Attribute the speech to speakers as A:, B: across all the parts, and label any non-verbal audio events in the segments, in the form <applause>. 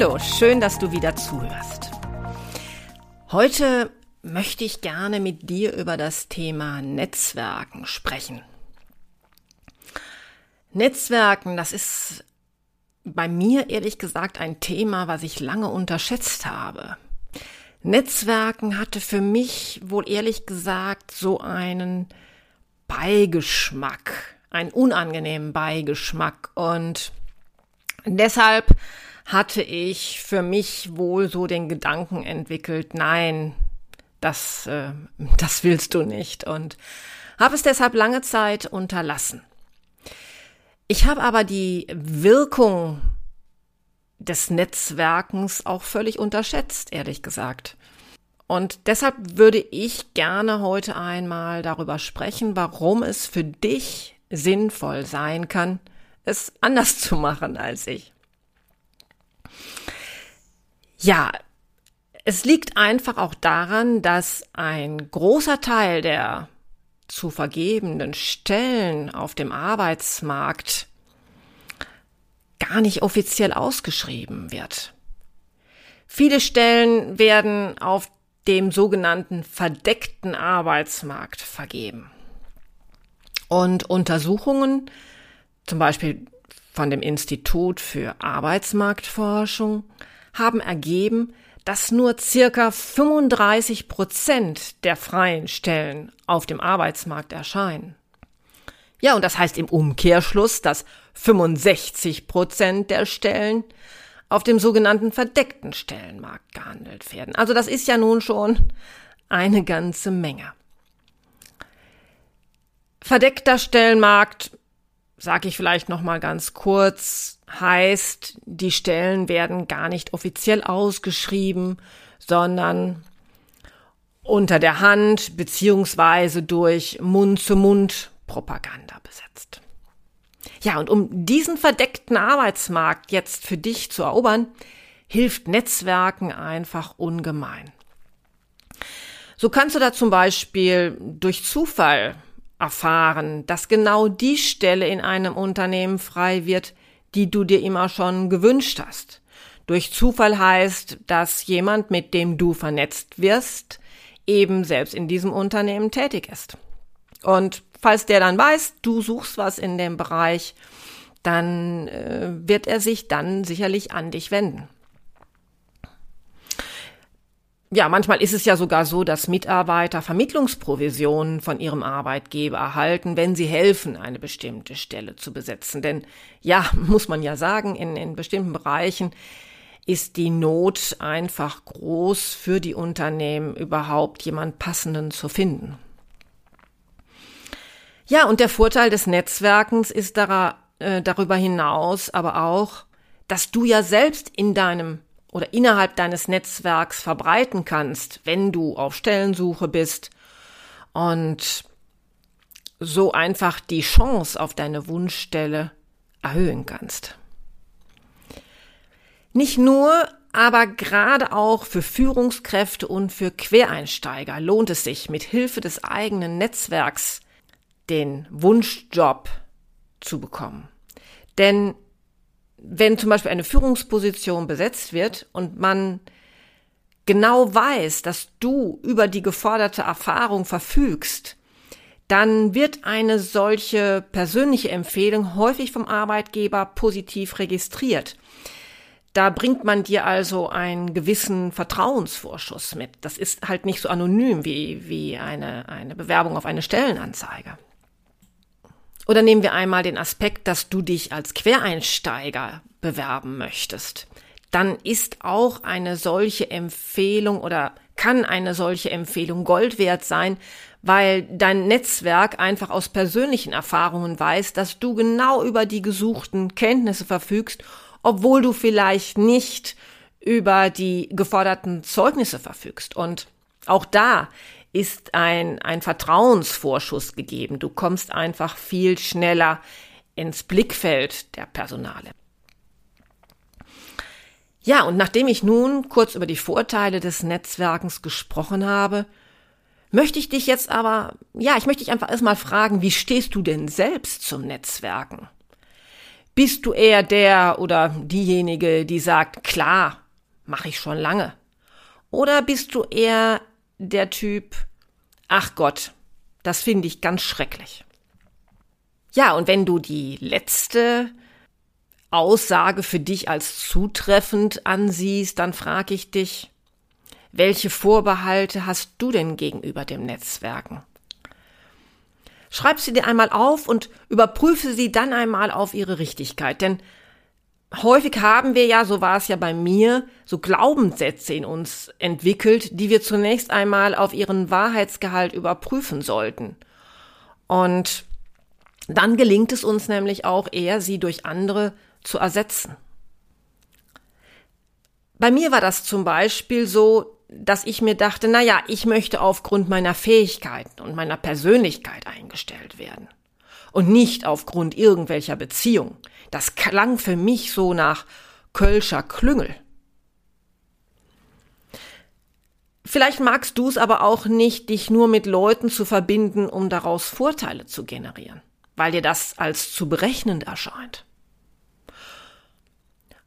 A: Hallo, schön, dass du wieder zuhörst. Heute möchte ich gerne mit dir über das Thema Netzwerken sprechen. Netzwerken, das ist bei mir ehrlich gesagt ein Thema, was ich lange unterschätzt habe. Netzwerken hatte für mich wohl ehrlich gesagt so einen Beigeschmack, einen unangenehmen Beigeschmack und deshalb hatte ich für mich wohl so den Gedanken entwickelt, nein, das, äh, <laughs> das willst du nicht und habe es deshalb lange Zeit unterlassen. Ich habe aber die Wirkung des Netzwerkens auch völlig unterschätzt, ehrlich gesagt. Und deshalb würde ich gerne heute einmal darüber sprechen, warum es für dich sinnvoll sein kann, es anders zu machen als ich. Ja, es liegt einfach auch daran, dass ein großer Teil der zu vergebenden Stellen auf dem Arbeitsmarkt gar nicht offiziell ausgeschrieben wird. Viele Stellen werden auf dem sogenannten verdeckten Arbeitsmarkt vergeben. Und Untersuchungen, zum Beispiel von dem Institut für Arbeitsmarktforschung, haben ergeben, dass nur circa 35 Prozent der freien Stellen auf dem Arbeitsmarkt erscheinen. Ja, und das heißt im Umkehrschluss, dass 65 Prozent der Stellen auf dem sogenannten verdeckten Stellenmarkt gehandelt werden. Also das ist ja nun schon eine ganze Menge. Verdeckter Stellenmarkt, sage ich vielleicht noch mal ganz kurz, heißt, die Stellen werden gar nicht offiziell ausgeschrieben, sondern unter der Hand beziehungsweise durch Mund-zu-Mund-Propaganda besetzt. Ja, und um diesen verdeckten Arbeitsmarkt jetzt für dich zu erobern, hilft Netzwerken einfach ungemein. So kannst du da zum Beispiel durch Zufall erfahren, dass genau die Stelle in einem Unternehmen frei wird, die du dir immer schon gewünscht hast. Durch Zufall heißt, dass jemand, mit dem du vernetzt wirst, eben selbst in diesem Unternehmen tätig ist. Und falls der dann weiß, du suchst was in dem Bereich, dann äh, wird er sich dann sicherlich an dich wenden ja, manchmal ist es ja sogar so, dass Mitarbeiter Vermittlungsprovisionen von ihrem Arbeitgeber erhalten, wenn sie helfen, eine bestimmte Stelle zu besetzen. Denn ja, <laughs> muss man ja sagen, in, in bestimmten Bereichen ist die Not einfach groß für die Unternehmen, überhaupt jemand Passenden zu finden. Ja, und der Vorteil des Netzwerkens ist äh, darüber hinaus aber auch, dass du ja selbst in deinem oder innerhalb deines Netzwerks verbreiten kannst, wenn du auf Stellensuche bist und so einfach die Chance auf deine Wunschstelle erhöhen kannst. Nicht nur, aber gerade auch für Führungskräfte und für Quereinsteiger lohnt es sich, mit Hilfe des eigenen Netzwerks den Wunschjob zu bekommen. Denn wenn zum Beispiel eine Führungsposition besetzt wird und man genau weiß, dass du über die geforderte Erfahrung verfügst, dann wird eine solche persönliche Empfehlung häufig vom Arbeitgeber positiv registriert. Da bringt man dir also einen gewissen Vertrauensvorschuss mit. Das ist halt nicht so anonym wie, wie eine, eine Bewerbung auf eine Stellenanzeige. Oder nehmen wir einmal den Aspekt, dass du dich als Quereinsteiger bewerben möchtest. Dann ist auch eine solche Empfehlung oder kann eine solche Empfehlung Gold wert sein, weil dein Netzwerk einfach aus persönlichen Erfahrungen weiß, dass du genau über die gesuchten Kenntnisse verfügst, obwohl du vielleicht nicht über die geforderten Zeugnisse verfügst. Und auch da ist ein, ein Vertrauensvorschuss gegeben. Du kommst einfach viel schneller ins Blickfeld der Personale. Ja, und nachdem ich nun kurz über die Vorteile des Netzwerkens gesprochen habe, möchte ich dich jetzt aber, ja, ich möchte dich einfach erstmal fragen, wie stehst du denn selbst zum Netzwerken? Bist du eher der oder diejenige, die sagt, klar, mache ich schon lange? Oder bist du eher der Typ, ach Gott, das finde ich ganz schrecklich. Ja, und wenn du die letzte Aussage für dich als zutreffend ansiehst, dann frage ich dich, welche Vorbehalte hast du denn gegenüber dem Netzwerken? Schreib sie dir einmal auf und überprüfe sie dann einmal auf ihre Richtigkeit, denn häufig haben wir ja, so war es ja bei mir, so Glaubenssätze in uns entwickelt, die wir zunächst einmal auf ihren Wahrheitsgehalt überprüfen sollten. Und dann gelingt es uns nämlich auch eher, sie durch andere zu ersetzen. Bei mir war das zum Beispiel so, dass ich mir dachte, na ja, ich möchte aufgrund meiner Fähigkeiten und meiner Persönlichkeit eingestellt werden und nicht aufgrund irgendwelcher Beziehung. Das klang für mich so nach Kölscher Klüngel. Vielleicht magst du es aber auch nicht, dich nur mit Leuten zu verbinden, um daraus Vorteile zu generieren, weil dir das als zu berechnend erscheint.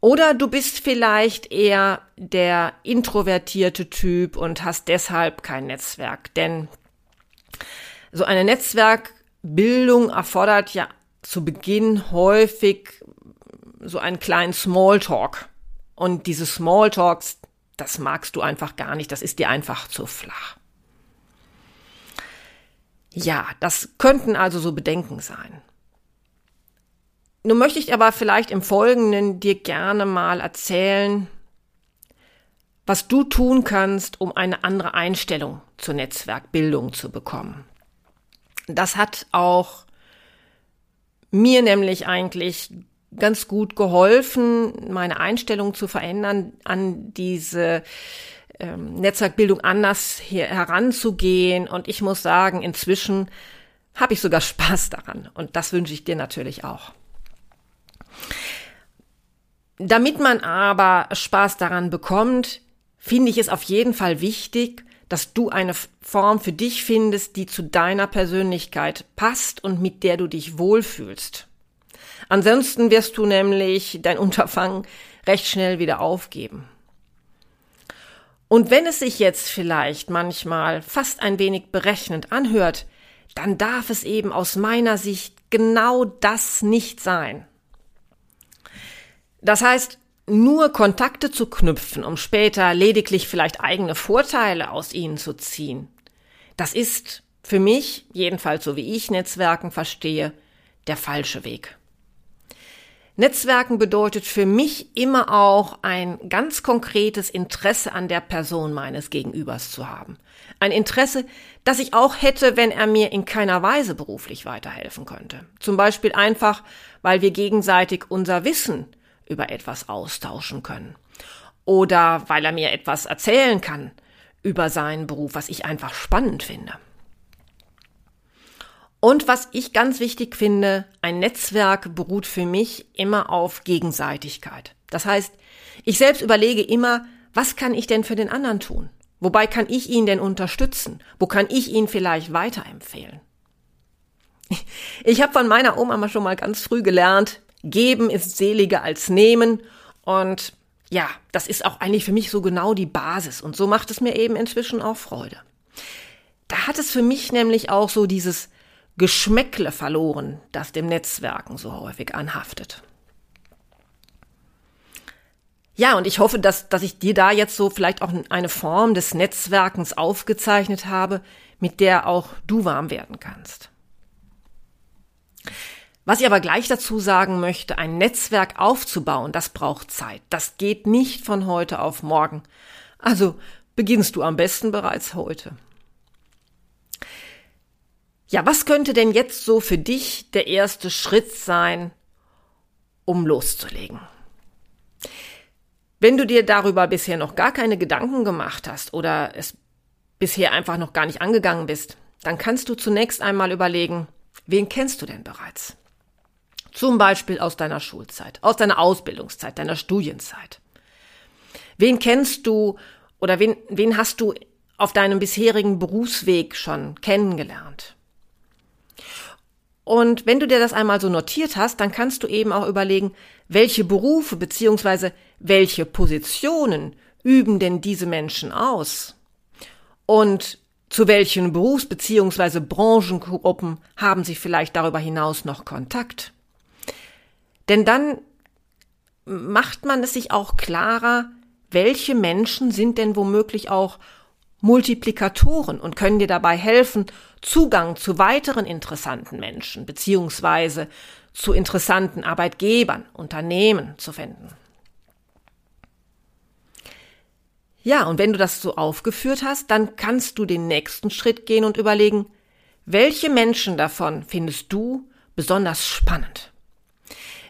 A: Oder du bist vielleicht eher der introvertierte Typ und hast deshalb kein Netzwerk. Denn so eine Netzwerkbildung erfordert ja zu Beginn häufig so einen kleinen Smalltalk. Und diese Smalltalks, das magst du einfach gar nicht, das ist dir einfach zu flach. Ja, das könnten also so Bedenken sein. Nun möchte ich aber vielleicht im Folgenden dir gerne mal erzählen, was du tun kannst, um eine andere Einstellung zur Netzwerkbildung zu bekommen. Das hat auch mir nämlich eigentlich ganz gut geholfen, meine Einstellung zu verändern, an diese ähm, Netzwerkbildung anders hier heranzugehen. Und ich muss sagen, inzwischen habe ich sogar <laughs> Spaß daran. Und das wünsche ich dir natürlich auch. Damit man aber Spaß daran bekommt, finde ich es auf jeden Fall wichtig, dass du eine Form für dich findest, die zu deiner Persönlichkeit passt und mit der du dich wohlfühlst. Ansonsten wirst du nämlich dein <laughs> Unterfangen recht schnell wieder aufgeben. Und wenn es sich jetzt vielleicht manchmal fast ein wenig berechnend anhört, dann darf es eben aus meiner Sicht genau das nicht sein. Das heißt, nur Kontakte zu knüpfen, um später lediglich vielleicht eigene Vorteile aus ihnen zu ziehen, das ist für mich, jedenfalls so wie ich Netzwerken verstehe, der falsche Weg. Netzwerken bedeutet für mich immer auch ein ganz konkretes Interesse an der Person meines Gegenübers zu haben. Ein Interesse, das ich auch hätte, wenn er mir in keiner Weise beruflich weiterhelfen könnte. Zum Beispiel einfach, weil wir gegenseitig unser Wissen über etwas austauschen können. Oder weil er mir etwas erzählen kann über seinen Beruf, was ich einfach spannend finde. Und was ich ganz wichtig finde, ein Netzwerk beruht für mich immer auf Gegenseitigkeit. Das heißt, ich selbst überlege immer, was kann ich denn für den anderen tun? Wobei kann ich ihn denn unterstützen? Wo kann ich ihn vielleicht weiterempfehlen? <laughs> Ich habe von meiner Oma schon mal ganz früh gelernt, Geben ist seliger als nehmen. Und ja, das ist auch eigentlich für mich so genau die Basis. Und so macht es mir eben inzwischen auch Freude. Da hat es für mich nämlich auch so dieses Geschmäckle verloren, das dem Netzwerken so häufig anhaftet. Ja, und ich hoffe, dass, dass ich dir da jetzt so vielleicht auch eine Form des Netzwerkens aufgezeichnet habe, mit der auch du warm werden kannst. Was ich aber gleich dazu sagen möchte, ein Netzwerk aufzubauen, das braucht Zeit. Das geht nicht von heute auf morgen. Also beginnst du am besten bereits heute. Ja, was könnte denn jetzt so für dich der erste Schritt sein, um loszulegen? Wenn du dir darüber bisher noch gar keine Gedanken gemacht hast oder es bisher einfach noch gar nicht angegangen bist, dann kannst du zunächst einmal überlegen, wen kennst du denn bereits? Zum Beispiel aus deiner Schulzeit, aus deiner Ausbildungszeit, deiner Studienzeit. Wen kennst du oder wen, wen hast du auf deinem bisherigen Berufsweg schon kennengelernt? Und wenn du dir das einmal so notiert hast, dann kannst du eben auch überlegen, welche Berufe beziehungsweise welche Positionen üben denn diese Menschen aus? Und zu welchen Berufs- beziehungsweise Branchengruppen haben sie vielleicht darüber hinaus noch Kontakt? Denn dann macht man es sich auch klarer, welche Menschen sind denn womöglich auch Multiplikatoren und können dir dabei helfen, Zugang zu weiteren interessanten Menschen beziehungsweise zu interessanten Arbeitgebern, Unternehmen zu finden. Ja, und wenn du das so aufgeführt hast, dann kannst du den nächsten Schritt gehen und überlegen, welche Menschen davon findest du besonders spannend?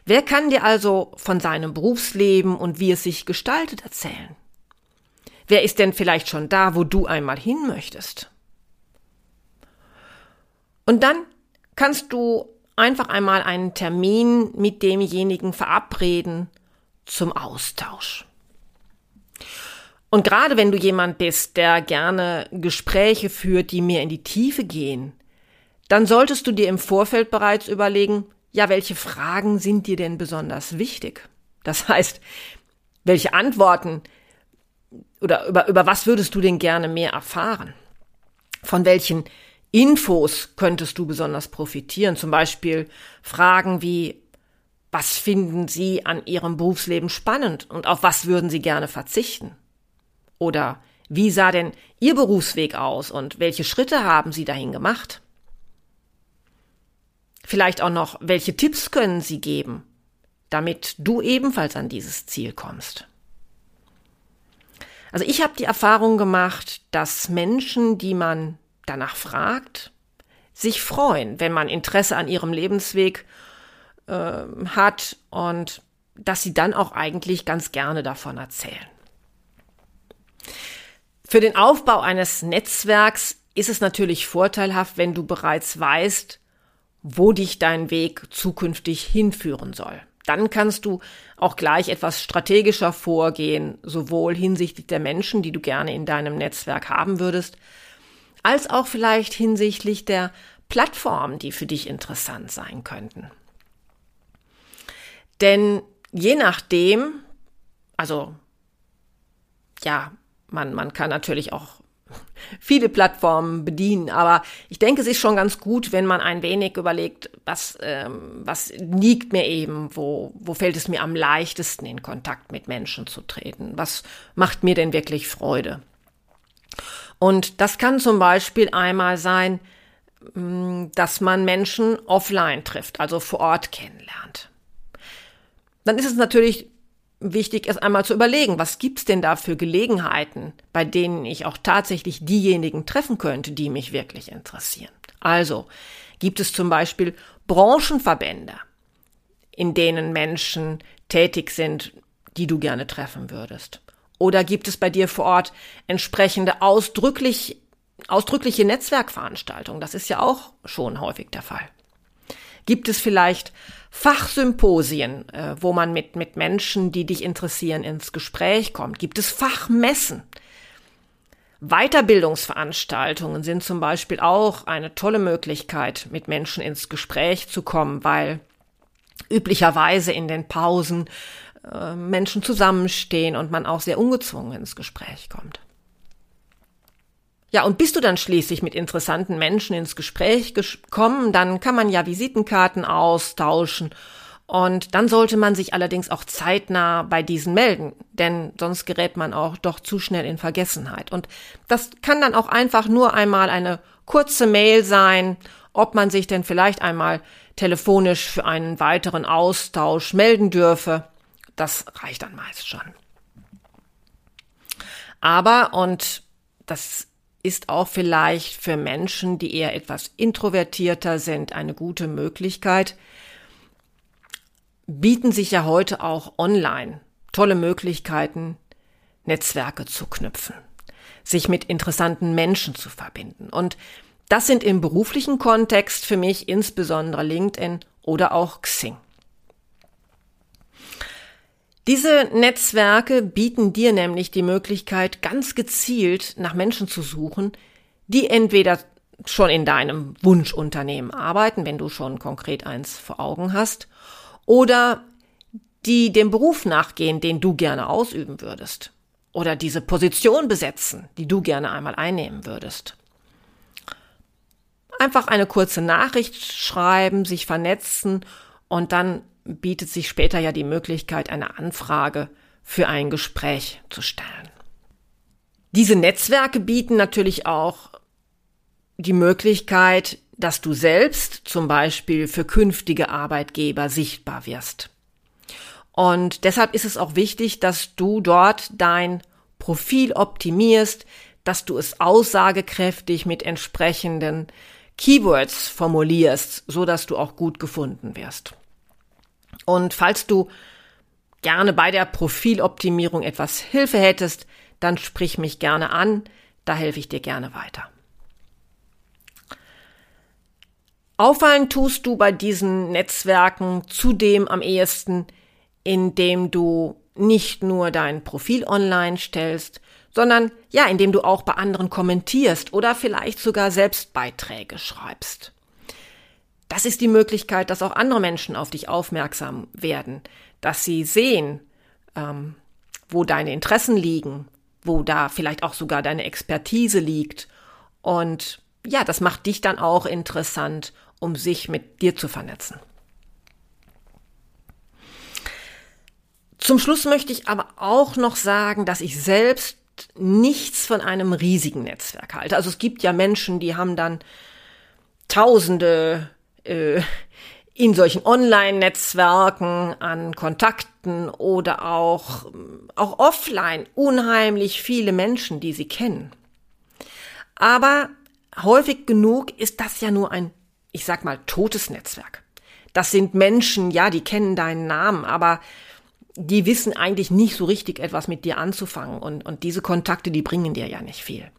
A: Wer kann dir also von seinem Berufsleben und wie es sich gestaltet erzählen? Wer ist denn vielleicht schon da, wo du einmal hin möchtest? Und dann kannst du einfach einmal einen Termin mit demjenigen verabreden zum Austausch. Und gerade wenn du jemand bist, der gerne Gespräche führt, die mehr in die Tiefe gehen, dann solltest du dir im Vorfeld bereits überlegen, ja, welche Fragen sind dir denn besonders wichtig? Das <laughs> heißt, welche Antworten oder über, über was würdest du denn gerne mehr erfahren? Von welchen Infos könntest du besonders profitieren? Zum Beispiel Fragen wie, was finden Sie an Ihrem Berufsleben spannend und auf was würden Sie gerne verzichten? Oder wie sah denn Ihr Berufsweg aus und welche Schritte haben Sie dahin gemacht? Vielleicht auch noch, welche Tipps können Sie geben, damit du ebenfalls an dieses Ziel kommst? Also ich habe die Erfahrung gemacht, dass Menschen, die man danach fragt, sich freuen, wenn man Interesse an ihrem Lebensweg äh, hat und dass sie dann auch eigentlich ganz gerne davon erzählen. Für den Aufbau eines Netzwerks ist es natürlich vorteilhaft, wenn du bereits weißt, wo dich dein Weg zukünftig hinführen soll dann kannst du auch gleich etwas strategischer vorgehen, sowohl hinsichtlich der Menschen, die du gerne in deinem Netzwerk haben würdest, als auch vielleicht hinsichtlich der Plattformen, die für dich interessant sein könnten. Denn je nachdem, also ja, man, man kann natürlich auch viele Plattformen bedienen. Aber ich denke, es ist schon ganz gut, wenn man ein wenig überlegt, was, ähm, was liegt mir eben, wo, wo fällt es mir am leichtesten, in Kontakt mit Menschen zu treten? Was macht mir denn wirklich Freude? Und das kann zum Beispiel einmal sein, mm, dass man Menschen offline trifft, also vor Ort kennenlernt. Dann ist es natürlich wichtig, erst einmal zu überlegen, was gibt's denn da für Gelegenheiten, bei denen ich auch tatsächlich diejenigen treffen könnte, die mich wirklich interessieren. Also gibt es zum Beispiel Branchenverbände, in denen Menschen tätig sind, die du gerne treffen würdest. Oder gibt es bei dir vor Ort entsprechende ausdrücklich, ausdrückliche Netzwerkveranstaltungen? Das ist ja auch schon häufig der Fall. Gibt es vielleicht Fachsymposien, äh, wo man mit, mit Menschen, die dich interessieren, ins Gespräch kommt? Gibt es Fachmessen? Weiterbildungsveranstaltungen sind zum Beispiel auch eine tolle Möglichkeit, mit Menschen ins Gespräch zu kommen, weil üblicherweise in den Pausen äh, Menschen zusammenstehen und man auch sehr ungezwungen ins Gespräch kommt. Ja, und bist du dann schließlich mit interessanten Menschen ins Gespräch gekommen, dann kann man ja Visitenkarten austauschen. Und dann sollte man sich allerdings auch zeitnah bei diesen melden, denn sonst gerät man auch doch zu schnell in Vergessenheit. Und das kann dann auch einfach nur einmal eine kurze Mail sein, ob man sich denn vielleicht einmal telefonisch für einen weiteren Austausch melden dürfe. Das reicht dann meist schon. Aber, und das ist auch vielleicht für Menschen, die eher etwas introvertierter sind, eine gute Möglichkeit. Bieten sich ja heute auch online tolle Möglichkeiten, Netzwerke zu knüpfen, sich mit interessanten Menschen zu verbinden. Und das sind im beruflichen Kontext für mich insbesondere LinkedIn oder auch Xing. Diese Netzwerke bieten dir nämlich die Möglichkeit, ganz gezielt nach Menschen zu suchen, die entweder schon in deinem Wunschunternehmen arbeiten, wenn du schon konkret eins vor Augen hast, oder die dem Beruf nachgehen, den du gerne ausüben würdest, oder diese Position besetzen, die du gerne einmal einnehmen würdest. Einfach eine kurze Nachricht schreiben, sich vernetzen und dann bietet sich später ja die Möglichkeit, eine Anfrage für ein Gespräch zu stellen. Diese Netzwerke bieten natürlich auch die Möglichkeit, dass du selbst zum Beispiel für künftige Arbeitgeber sichtbar wirst. Und deshalb ist es auch wichtig, dass du dort dein Profil optimierst, dass du es aussagekräftig mit entsprechenden Keywords formulierst, so dass du auch gut gefunden wirst. Und falls du gerne bei der Profiloptimierung etwas Hilfe hättest, dann sprich mich gerne an, da helfe ich dir gerne weiter. Auffallen tust du bei diesen Netzwerken zudem am ehesten, indem du nicht nur dein Profil online stellst, sondern ja, indem du auch bei anderen kommentierst oder vielleicht sogar selbst Beiträge schreibst. Das ist die Möglichkeit, dass auch andere Menschen auf dich aufmerksam werden, dass sie sehen, ähm, wo deine Interessen liegen, wo da vielleicht auch sogar deine Expertise liegt. Und ja, das macht dich dann auch interessant, um sich mit dir zu vernetzen. Zum Schluss möchte ich aber auch noch sagen, dass ich selbst nichts von einem riesigen Netzwerk halte. Also es gibt ja Menschen, die haben dann tausende äh, in solchen Online-Netzwerken an Kontakten oder auch, auch offline unheimlich viele Menschen, die sie kennen. Aber häufig genug ist das ja nur ein, ich sag mal, totes Netzwerk. Das sind Menschen, ja, die kennen deinen Namen, aber die wissen eigentlich nicht so richtig etwas mit dir anzufangen und, und diese Kontakte, die bringen dir ja nicht viel.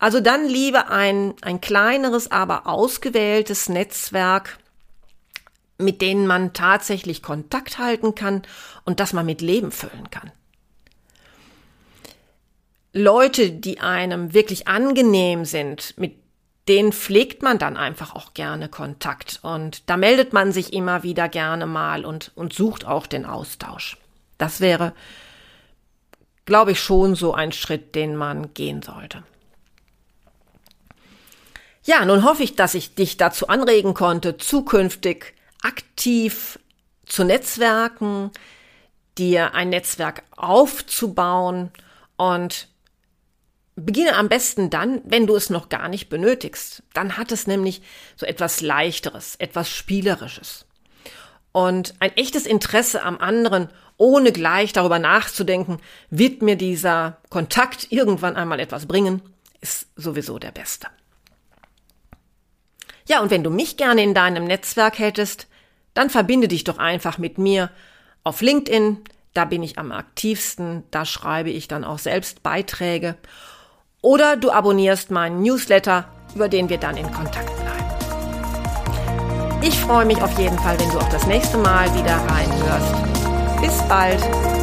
A: Also dann lieber ein, ein kleineres, aber ausgewähltes Netzwerk, mit denen man tatsächlich Kontakt halten kann und das man mit Leben füllen kann. Leute, die einem wirklich angenehm sind, mit denen pflegt man dann einfach auch gerne Kontakt und da meldet man sich immer wieder gerne mal und, und sucht auch den Austausch. Das wäre, glaube ich, schon so ein Schritt, den man gehen sollte. Ja, nun hoffe ich, dass ich dich dazu anregen konnte, zukünftig aktiv zu Netzwerken, dir ein Netzwerk aufzubauen und beginne am besten dann, wenn du es noch gar nicht benötigst. Dann hat es nämlich so etwas Leichteres, etwas Spielerisches. Und ein echtes Interesse am anderen, ohne gleich darüber nachzudenken, wird mir dieser Kontakt irgendwann einmal etwas bringen, ist sowieso der beste. Ja, und wenn du mich gerne in deinem Netzwerk hättest, dann verbinde dich doch einfach mit mir auf LinkedIn. Da bin ich am aktivsten. Da schreibe ich dann auch selbst Beiträge. Oder du abonnierst meinen Newsletter, über den wir dann in Kontakt bleiben. Ich freue mich auf jeden Fall, wenn du auch das nächste Mal wieder reinhörst. Bis bald